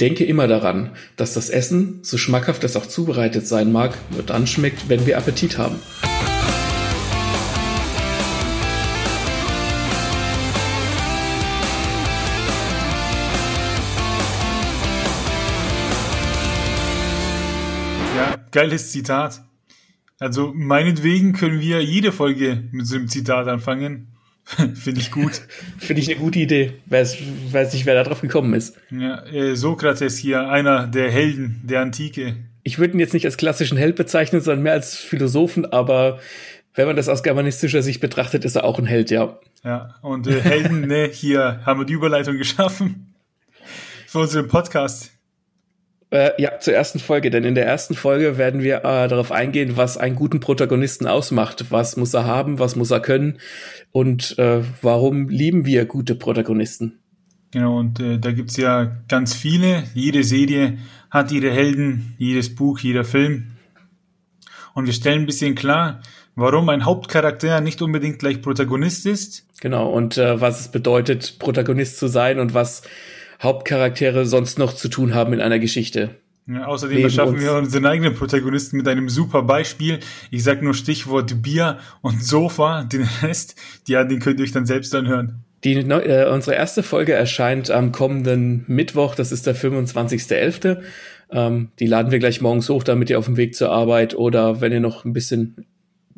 Denke immer daran, dass das Essen, so schmackhaft es auch zubereitet sein mag, nur dann schmeckt, wenn wir Appetit haben. Ja, geiles Zitat. Also meinetwegen können wir jede Folge mit so einem Zitat anfangen. Finde ich gut. Finde ich eine gute Idee. Weiß, weiß nicht, wer da drauf gekommen ist. Ja, äh, Sokrates hier, einer der Helden der Antike. Ich würde ihn jetzt nicht als klassischen Held bezeichnen, sondern mehr als Philosophen, aber wenn man das aus germanistischer Sicht betrachtet, ist er auch ein Held, ja. Ja, und äh, Helden, ne, hier haben wir die Überleitung geschaffen für unseren Podcast. Äh, ja, zur ersten Folge, denn in der ersten Folge werden wir äh, darauf eingehen, was einen guten Protagonisten ausmacht. Was muss er haben, was muss er können und äh, warum lieben wir gute Protagonisten. Genau, und äh, da gibt's ja ganz viele. Jede Serie hat ihre Helden, jedes Buch, jeder Film. Und wir stellen ein bisschen klar, warum ein Hauptcharakter nicht unbedingt gleich Protagonist ist. Genau, und äh, was es bedeutet, Protagonist zu sein und was Hauptcharaktere sonst noch zu tun haben in einer Geschichte. Ja, außerdem erschaffen wir unseren eigenen Protagonisten mit einem super Beispiel. Ich sag nur Stichwort Bier und Sofa. Den Rest, ja, den könnt ihr euch dann selbst anhören. Die, äh, unsere erste Folge erscheint am kommenden Mittwoch, das ist der 25.11. Ähm, die laden wir gleich morgens hoch, damit ihr auf dem Weg zur Arbeit oder wenn ihr noch ein bisschen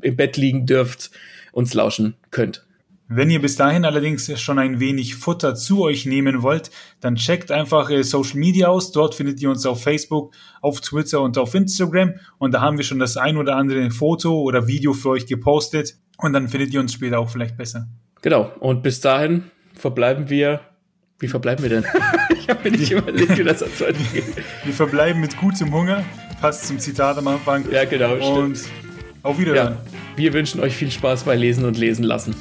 im Bett liegen dürft, uns lauschen könnt. Wenn ihr bis dahin allerdings schon ein wenig Futter zu euch nehmen wollt, dann checkt einfach äh, Social Media aus. Dort findet ihr uns auf Facebook, auf Twitter und auf Instagram. Und da haben wir schon das ein oder andere Foto oder Video für euch gepostet. Und dann findet ihr uns später auch vielleicht besser. Genau. Und bis dahin verbleiben wir. Wie verbleiben wir denn? ich habe mir nicht überlegt, wie das als geht. Wir verbleiben mit gutem Hunger. Passt zum Zitat am Anfang. Ja, genau. Und auf Wiedersehen. Ja, wir wünschen euch viel Spaß bei Lesen und Lesen lassen.